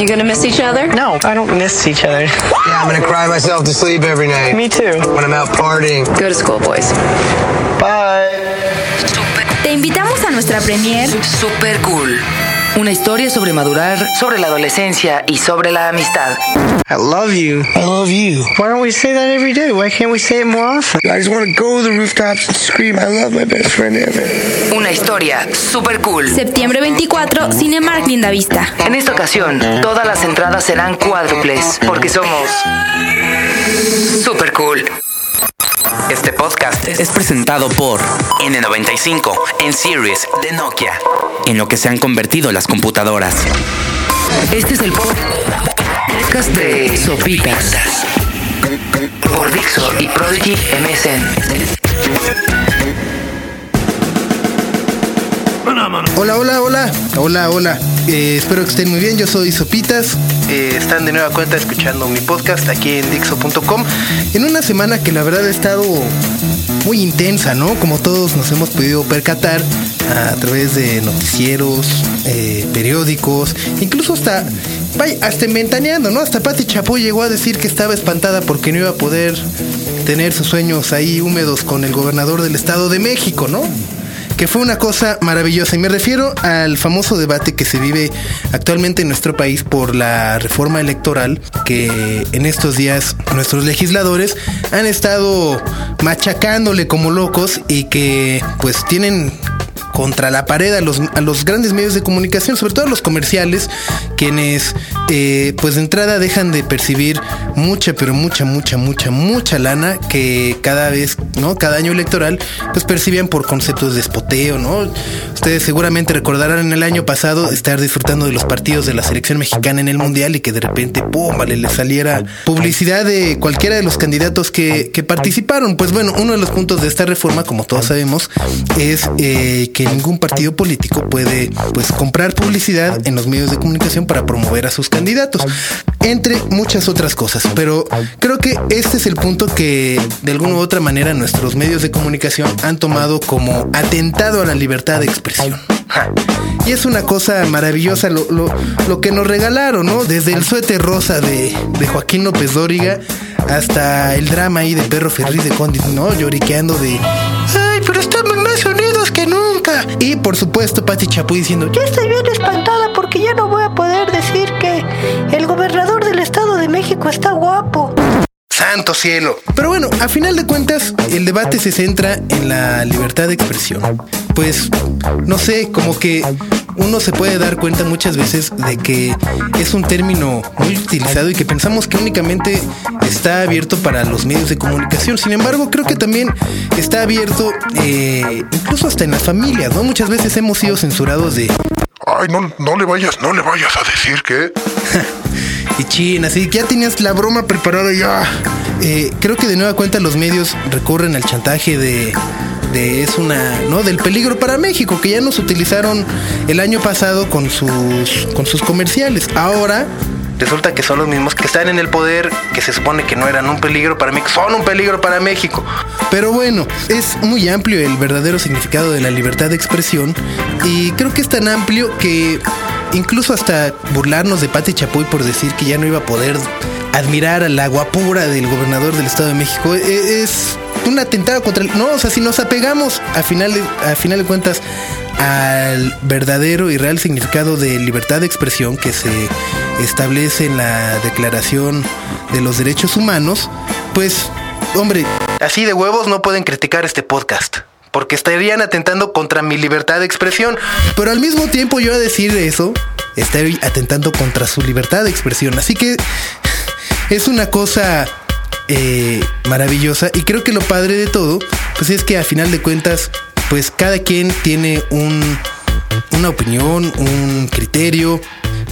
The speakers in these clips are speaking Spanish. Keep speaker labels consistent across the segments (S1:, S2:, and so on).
S1: You gonna miss each other?
S2: No, I don't miss each other.
S3: Yeah, I'm gonna cry myself to sleep every night.
S2: Me too.
S3: When I'm out partying.
S1: Go to school, boys.
S2: Bye.
S4: Te invitamos a nuestra premier
S5: Super cool. Una historia sobre madurar, sobre la adolescencia y sobre la amistad.
S2: I love you.
S3: I love you.
S2: Why don't we say that every day? Why can't we say it more often?
S3: I just want to go to the rooftops and scream, I love my best friend ever.
S5: Una historia super cool.
S4: Septiembre 24, Cinemark Lindavista.
S5: En esta ocasión, todas las entradas serán cuádruples, porque somos super cool. Este podcast es presentado por N95 en Series de Nokia, en lo que se han convertido las computadoras. Este es el podcast de Sopitas por Dixo y Prodigy MSN.
S6: Hola, hola, hola, hola, hola. Eh, espero que estén muy bien. Yo soy Sopitas. Eh, están de nueva cuenta escuchando mi podcast aquí en Dixo.com. En una semana que la verdad ha estado muy intensa, ¿no? Como todos nos hemos podido percatar a través de noticieros, eh, periódicos, incluso hasta, vaya, hasta inventaneando, ¿no? Hasta Pati Chapoy llegó a decir que estaba espantada porque no iba a poder tener sus sueños ahí húmedos con el gobernador del Estado de México, ¿no? Que fue una cosa maravillosa. Y me refiero al famoso debate que se vive actualmente en nuestro país por la reforma electoral que en estos días nuestros legisladores han estado machacándole como locos y que pues tienen contra la pared a los, a los grandes medios de comunicación, sobre todo a los comerciales, quienes eh, pues de entrada dejan de percibir mucha, pero mucha, mucha, mucha, mucha lana que cada vez, ¿no? Cada año electoral, pues percibían por conceptos de espoteo, ¿no? Ustedes seguramente recordarán en el año pasado estar disfrutando de los partidos de la selección mexicana en el Mundial y que de repente, ¡pum!, vale, le saliera publicidad de cualquiera de los candidatos que, que participaron. Pues bueno, uno de los puntos de esta reforma, como todos sabemos, es eh, que ningún partido político puede pues comprar publicidad en los medios de comunicación para promover a sus candidatos, entre muchas otras cosas. Pero creo que este es el punto que de alguna u otra manera nuestros medios de comunicación han tomado como atentado a la libertad de expresión. Y es una cosa maravillosa lo, lo, lo, que nos regalaron, ¿no? Desde el suéter rosa de, de Joaquín López Dóriga hasta el drama ahí de Perro Ferriz de Condi, ¿no? Lloriqueando de... ¡Ay, pero estamos más unidos que nunca! Y por supuesto Pati Chapoy diciendo... Yo estoy bien espantada porque ya no voy a poder decir que el gobernador del Estado de México está guapo. Santo cielo. Pero bueno, a final de cuentas, el debate se centra en la libertad de expresión. Pues, no sé, como que uno se puede dar cuenta muchas veces de que es un término muy utilizado y que pensamos que únicamente está abierto para los medios de comunicación. Sin embargo, creo que también está abierto eh, incluso hasta en las familias, ¿no? Muchas veces hemos sido censurados de...
S7: Ay, no, no le vayas, no le vayas a decir que...
S6: y chin, así que ya tenías la broma preparada ya. Eh, creo que de nueva cuenta los medios recurren al chantaje de, de es una, ¿no? Del peligro para México, que ya nos utilizaron el año pasado con sus, con sus comerciales. Ahora resulta que son los mismos que están en el poder, que se supone que no eran un peligro para México, son un peligro para México. Pero bueno, es muy amplio el verdadero significado de la libertad de expresión y creo que es tan amplio que incluso hasta burlarnos de Pati Chapoy por decir que ya no iba a poder admirar a la guapura del gobernador del Estado de México es un atentado contra el... No, o sea, si nos apegamos a final final de cuentas al verdadero y real significado de libertad de expresión que se establece en la Declaración de los Derechos Humanos, pues, hombre, así de huevos no pueden criticar este podcast. Porque estarían atentando contra mi libertad de expresión. Pero al mismo tiempo yo a decir eso, estoy atentando contra su libertad de expresión. Así que es una cosa eh, maravillosa. Y creo que lo padre de todo, pues es que a final de cuentas, pues cada quien tiene un, una opinión, un criterio,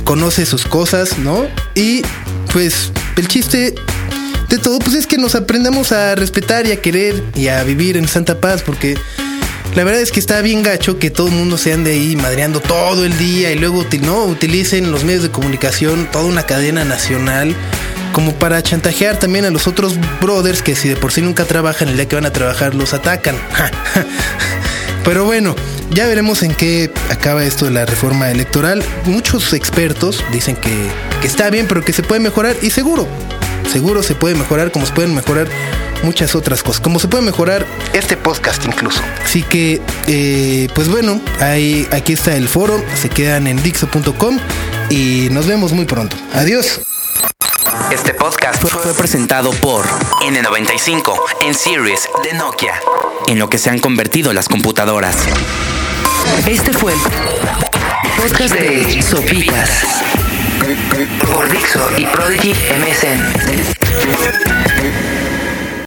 S6: conoce sus cosas, ¿no? Y pues el chiste de todo, pues es que nos aprendamos a respetar y a querer y a vivir en santa paz, porque la verdad es que está bien gacho que todo el mundo se ande ahí madreando todo el día y luego no utilicen los medios de comunicación, toda una cadena nacional como para chantajear también a los otros brothers que si de por sí nunca trabajan, el día que van a trabajar los atacan. Pero bueno, ya veremos en qué acaba esto de la reforma electoral. Muchos expertos dicen que, que está bien, pero que se puede mejorar. Y seguro, seguro se puede mejorar como se pueden mejorar muchas otras cosas. Como se puede mejorar este podcast incluso. Así que, eh, pues bueno, ahí, aquí está el foro. Se quedan en dixo.com y nos vemos muy pronto. Adiós.
S5: Este podcast fue presentado por N95 en Series de Nokia, en lo que se han convertido las computadoras. Este fue el podcast de Sopitas por Dixo y Prodigy MSN.